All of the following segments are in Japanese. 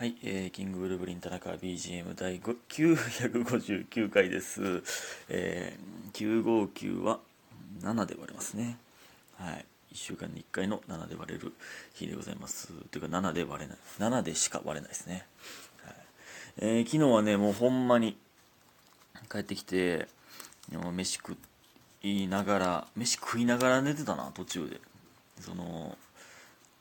はい、えー、キングブルブリン田中 BGM 第959回です。えー、959は7で割れますね。はい。1週間に1回の7で割れる日でございます。というか7で割れない。7でしか割れないですね。はいえー昨日はね、もうほんまに帰ってきて、もう飯食いながら、飯食いながら寝てたな、途中で。その、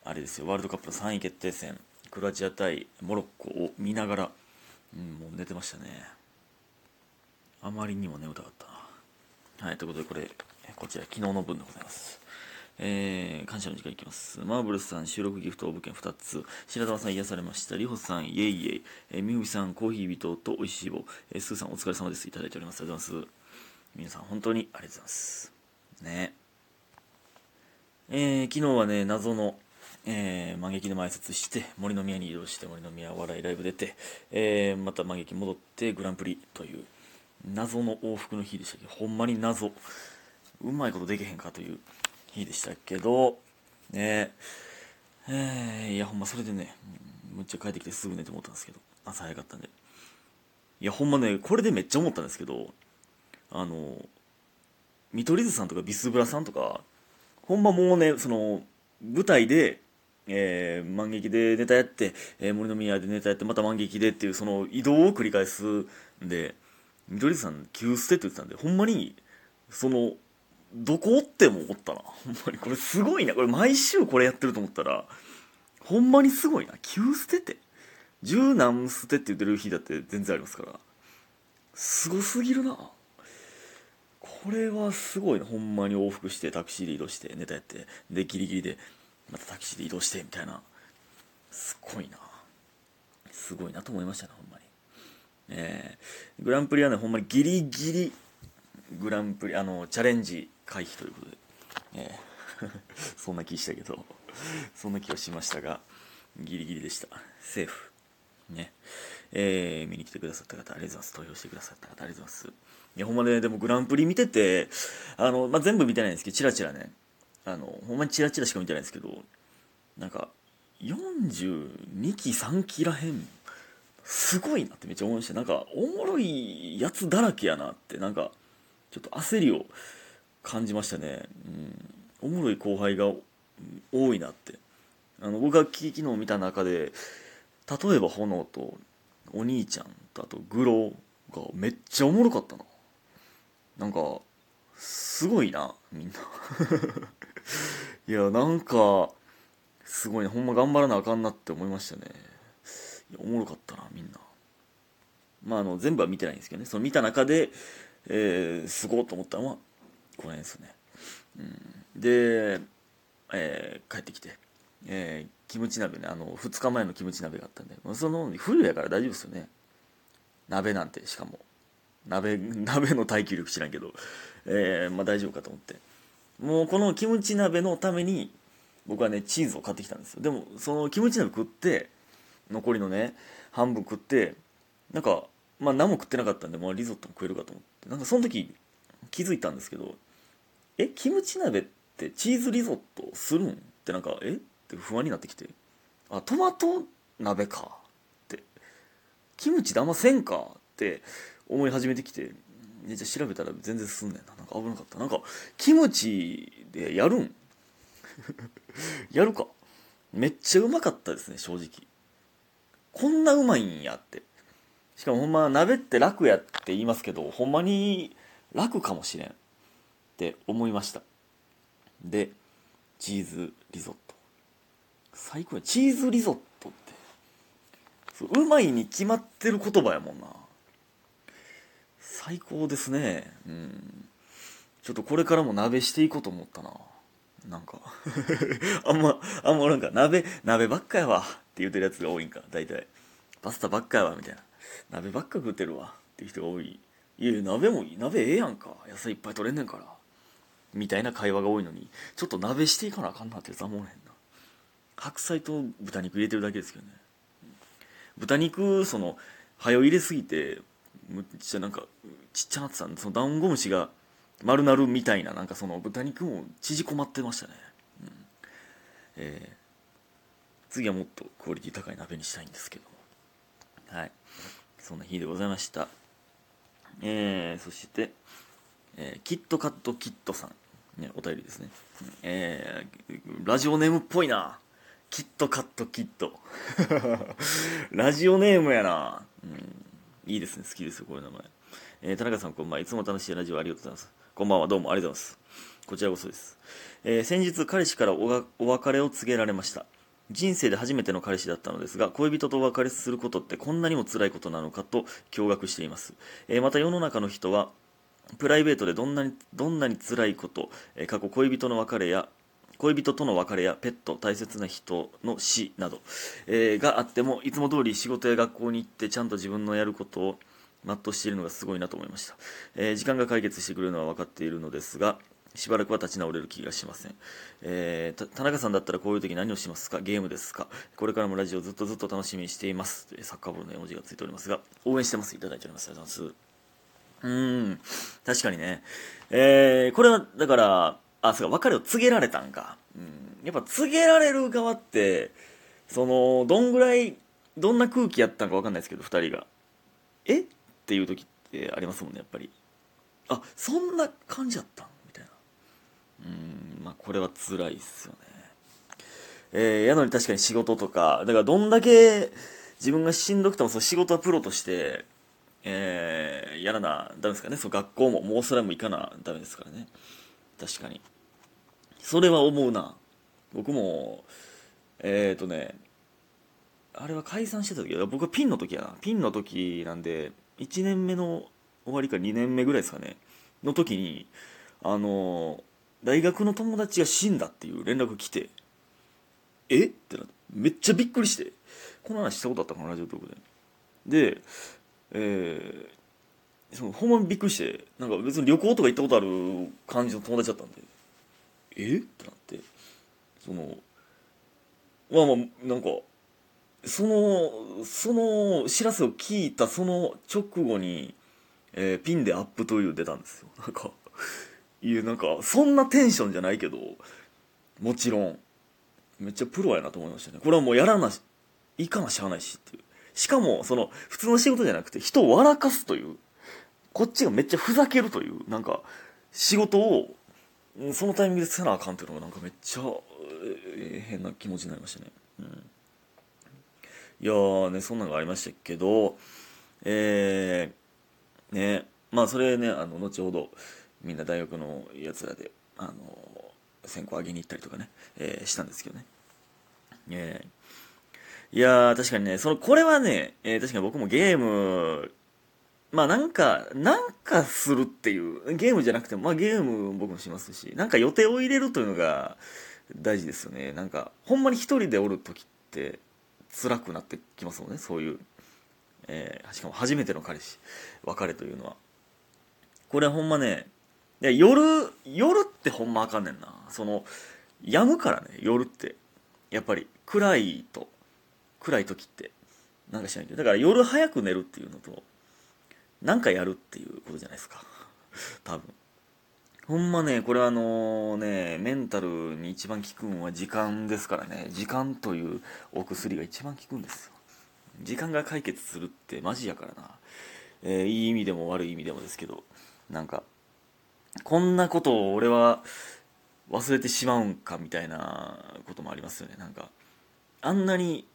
あれですよ、ワールドカップの3位決定戦、クロアチア対モロッコを見ながら、うん、もう寝てましたね。あまりにも眠たかったな。はい、ということで、これ、こちら、昨日の分でございます。えー、感謝の時間いきます。マーブルスさん、収録ギフト応募券2つ。白玉さん、癒されました。リホさん、イエイイエイ。えー、みふさん、コーヒー人と美味しい棒。えー、スーさん、お疲れ様です。いただいております。ありがとうございます。皆さん、本当にありがとうございます。ね。えー昨日はね、謎の、えー、満劇で前説して、森の宮に移動して、森の宮笑いライブ出て、えーまた満劇戻って、グランプリという、謎の往復の日でしたけど、ほんまに謎。うまいことできへんかという日でしたけど、ねえーいや、ほんまそれでね、むっちゃ帰ってきてすぐ寝て思ったんですけど、朝早かったんで。いや、ほんまね、これでめっちゃ思ったんですけど、あの、見取り図さんとかビスブラさんとか、ほんまもうね、その、舞台で、えー、満劇でネタやって、えー森の宮でネタやって、また満劇でっていう、その移動を繰り返すんで、見取りさん、急捨てって言ってたんで、ほんまに、その、どこおっても思ったな。ほんまに、これすごいな。これ毎週これやってると思ったら、ほんまにすごいな。急捨てて。十何捨てって言ってる日だって全然ありますから。すごすぎるな。これはすごいな。ほんまに往復して、タクシーで移動して、ネタやって、で、ギリギリで、またタクシーで移動して、みたいな。すごいな。すごいなと思いましたね、ほんまに。えー、グランプリはね、ほんまにギリギリ、グランプリ、あの、チャレンジ回避ということで、えー そんな気したけど、そんな気はしましたが、ギリギリでした。セーフ。ね。えー、見に来てくださった方、ありがとうございます。投票してくださった方、ありがとうございます。いや、ほんまね、でもグランプリ見てて、あの、まあ、全部見てないんですけど、チラチラね、あの、ほんまにチラチラしか見てないんですけど、なんか、42期3期らへん、すごいなってめっちゃ思いました。なんか、おもろいやつだらけやなって、なんか、ちょっと焦りを感じましたね。うん。おもろい後輩が多いなって。あの、僕が昨日見た中で、例えば炎とお兄ちゃんとあとグロがめっちゃおもろかったな。なんか、すごいな、みんな。いや、なんか、すごいね。ほんま頑張らなあかんなって思いましたね。いや、おもろかったな、みんな。まあ、あの、全部は見てないんですけどね。その見た中で、えー、すごいと思ったのは、この辺ですね。うん、で、えー帰ってきて、えーキムチ鍋ね、あの、2日前のキムチ鍋があったんで、その、冬やから大丈夫ですよね。鍋なんて、しかも。鍋、鍋の耐久力知らんけど、えーまあ大丈夫かと思って。もうこのキムチ鍋のために、僕はね、チーズを買ってきたんですよ。でも、そのキムチ鍋食って、残りのね、半分食って、なんか、まあ何も食ってなかったんで、まあリゾットも食えるかと思って。なんかその時気づいたんですけど、え、キムチ鍋ってチーズリゾットするん？ってなんか、え？って不安になってきて、あ、トマト鍋か。って、キムチであんませんか？って思い始めてきて、ねじゃ調べたら全然進んねんな。なんか危なかった。なんか、キムチでやるん？やるかめっちゃうまかったですね、正直。こんなうまいんやって。しかもほんま鍋って楽やって言いますけど、ほんまに楽かもしれんって思いました。で、チーズリゾット。最高や。チーズリゾットって。うまいに決まってる言葉やもんな。最高ですね。うん。ちょっとこれからも鍋していこうと思ったな。なんか あんま、あんまなんか鍋、鍋ばっかやわって言ってるやつが多いんか、大体。パスタばっかやわ、みたいな。鍋ばっか食ってるわっていう人が多い。いやいや、鍋もいい。鍋ええやんか。野菜いっぱい取れんねんから。みたいな会話が多いのに、ちょっと鍋していかなあかんなってやつは思わへんな。白菜と豚肉入れてるだけですけどね。豚肉、その、早入れすぎて、むっちゃなんか、ちっちゃなってたんで、そのダンゴムシが丸なるみたいな、なんかその豚肉も縮こまってましたね。うん、えー次はもっとクオリティ高い鍋にしたいんですけども。はい。そんな日でございました。えー、そして、えーキットカットキットさん、ね、お便りですね、えーラジオネームっぽいな。キットカットキット。ラジオネームやな、うん、いいですね好きですよこういう名前、えー田中さんこんばんはいつも楽しいラジオありがとうございます。こんばんはどうもありがとうございます。こちらこそです、えー先日彼氏からおがお別れを告げられました。人生で初めての彼氏だったのですが恋人とお別れすることってこんなにも辛いことなのかと驚愕しています、えーまた世の中の人はプライベートでどんなにどんなに辛いこと、えー過去恋人の別れや恋人との別れやペット大切な人の死など、えーがあってもいつも通り仕事や学校に行ってちゃんと自分のやることを全うしているのがすごいなと思いました、えー時間が解決してくれるのは分かっているのですがしばらくは立ち直れる気がしません、えー田中さんだったらこういう時何をしますか？ゲームですか？これからもラジオずっとずっと楽しみにしています。サッカーボールの絵文字がついておりますが応援してます。いただいております。ありがとうございます。うん、確かにね。えー、これは、だから、あ、そうか、別れを告げられたんか。うん。やっぱ告げられる側って、その、どんぐらい、どんな空気やったんかわかんないですけど、二人が。え？っていう時ってありますもんね、やっぱり。あ、そんな感じやったん？みたいな。うん、まあ、これは辛いっすよね。えー、やのに確かに仕事とか、だからどんだけ自分がしんどくても、その仕事はプロとして、えー、やらなダメですかねそう学校ももうそれも行かなダメですからね確かに。それは思うな。僕もえっ、ー、とねあれは解散してた時僕はピンの時やな。ピンの時なんで1年目の終わりか2年目ぐらいですかね。の時にあの大学の友達が死んだっていう連絡来てえ？ってなってめっちゃびっくりして。この話したことあったかなラジオトークで。でえー、そのほんまにびっくりしてなんか別に旅行とか行ったことある感じの友達だったんで。え？ってなって。そのまあまあなんかそのその知らせを聞いたその直後に、えーピンでアップという出たんですよ。なんかいやなんかそんなテンションじゃないけどもちろんめっちゃプロやなと思いましたね。これはもうやらないかなしゃあないしっていう。しかもその普通の仕事じゃなくて人を笑かすというこっちがめっちゃふざけるというなんか仕事をそのタイミングでせなあかんっていうのがなんかめっちゃ、えー変な気持ちになりましたね、うん、いやーねそんなのがありましたけどえー、ねまあそれねあの後ほどみんな大学のやつらであの選考上げに行ったりとかね、えーしたんですけどね。えー。いやー、確かにね、その、これはね、えー確かに僕もゲーム、まあなんか、なんかするっていう、ゲームじゃなくても、まあゲーム僕もしますし、なんか予定を入れるというのが大事ですよね。なんか、ほんまに一人でおる時って辛くなってきますもんね、そういう。えーしかも初めての彼氏、別れというのは。これほんまね、夜、夜ってほんまあかんねんな。その、やむからね、夜って。やっぱり、暗いと。暗い時ってなんかしないけどだから夜早く寝るっていうのとなんかやるっていうことじゃないですか。多分。ほんまねこれはあのねメンタルに一番効くんは時間ですからね。時間というお薬が一番効くんですよ。時間が解決するってマジやからな、えーいい意味でも悪い意味でもですけどなんかこんなことを俺は忘れてしまうんかみたいなこともありますよね。なんかあんなに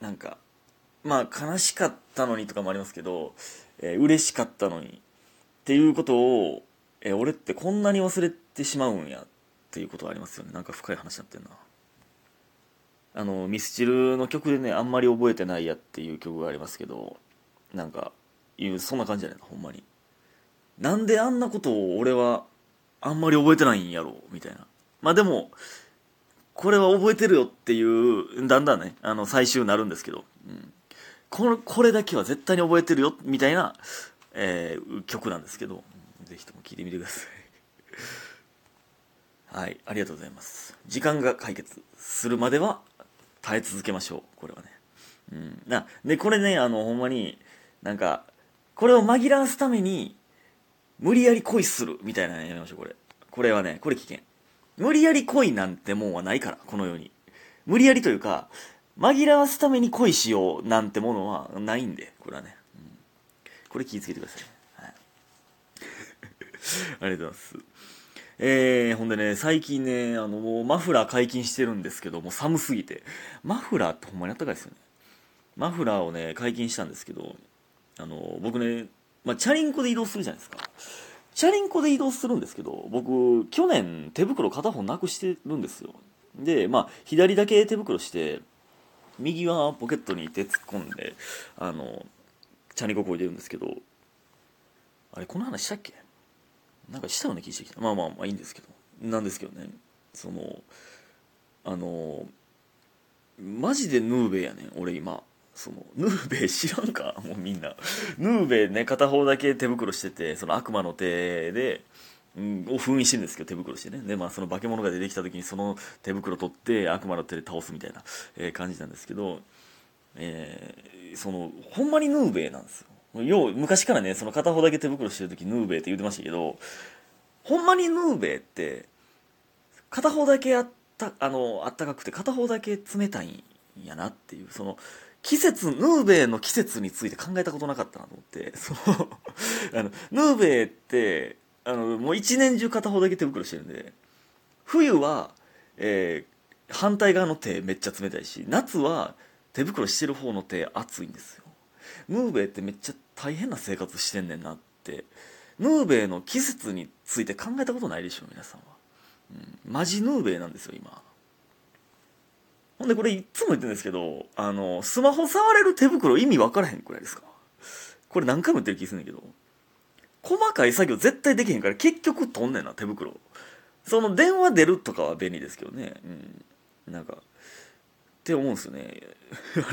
なんかまあ悲しかったのにとかもありますけど、えー嬉しかったのにっていうことを、えー俺ってこんなに忘れてしまうんやっていうことはありますよね。なんか深い話になってんな。あのミスチルの曲でねあんまり覚えてないやっていう曲がありますけどなんかいうそんな感じじゃないのほんまに。なんであんなことを俺はあんまり覚えてないんやろうみたいな。まあでもこれは覚えてるよっていうだんだんねあの最終なるんですけど、うん、これこれだけは絶対に覚えてるよみたいな、えー曲なんですけどぜひとも聴いてみてください。はいありがとうございます。時間が解決するまでは耐え続けましょうこれはね。うんなでこれねあのほんまになんかこれを紛らわすために無理やり恋するみたいなのやめましょうこれ。これはねこれ危険。無理やり恋なんてもんはないからこの世に。無理やりというか紛らわすために恋しようなんてものはないんで、これはね。うん、これ気をつけてください。はい、ありがとうございます。えー、ほんでね、最近ね、あの、もうマフラー解禁してるんですけど、もう寒すぎて。マフラーってほんまにあったかいですよね。マフラーをね、解禁したんですけど、あの、僕ね、まあ、チャリンコで移動するじゃないですか。チャリンコで移動するんですけど、僕、去年手袋片方なくしてるんですよ。で、まあ、左だけ手袋して、右はポケットに手突っ込んで、あの、チャリンコこいでるんですけど、あれ、この話したっけ？なんかしたような気してきた。まあまあまあいいんですけど。なんですけどね。そのあのマジでヌーベやねん。俺今。そのヌーベ知らんか？もうみんな。ヌーベね片方だけ手袋しててその悪魔の手で、うん、を封印してるんですけど手袋してね。でまあその化け物が出てきた時にその手袋取って悪魔の手で倒すみたいな、えー、感じなんですけどえー、そのほんまにヌーベイなんですよ。よう昔からねその片方だけ手袋してる時ヌーベイって言ってましたけどほんまにヌーベイって片方だけあったあのあったかくて片方だけ冷たいんやなっていうその季節ヌーベイの季節について考えたことなかったなと思ってその あのヌーベイってあのもう一年中片方だけ手袋してるんで冬は、えー、反対側の手めっちゃ冷たいし夏は手袋してる方の手熱いんですよ。ヌーベイってめっちゃ大変な生活してんねんなってヌーベイの季節について考えたことないでしょ皆さんは、うん、マジヌーベイなんですよ今。ほんでこれいつも言ってるんですけどあのスマホ触れる手袋意味分からへんくらいですか？これ何回も言ってる気するんだけど。細かい作業絶対できへんから結局取んねんな手袋。その電話出るとかは便利ですけどね。うん。なんかって思うんすよね。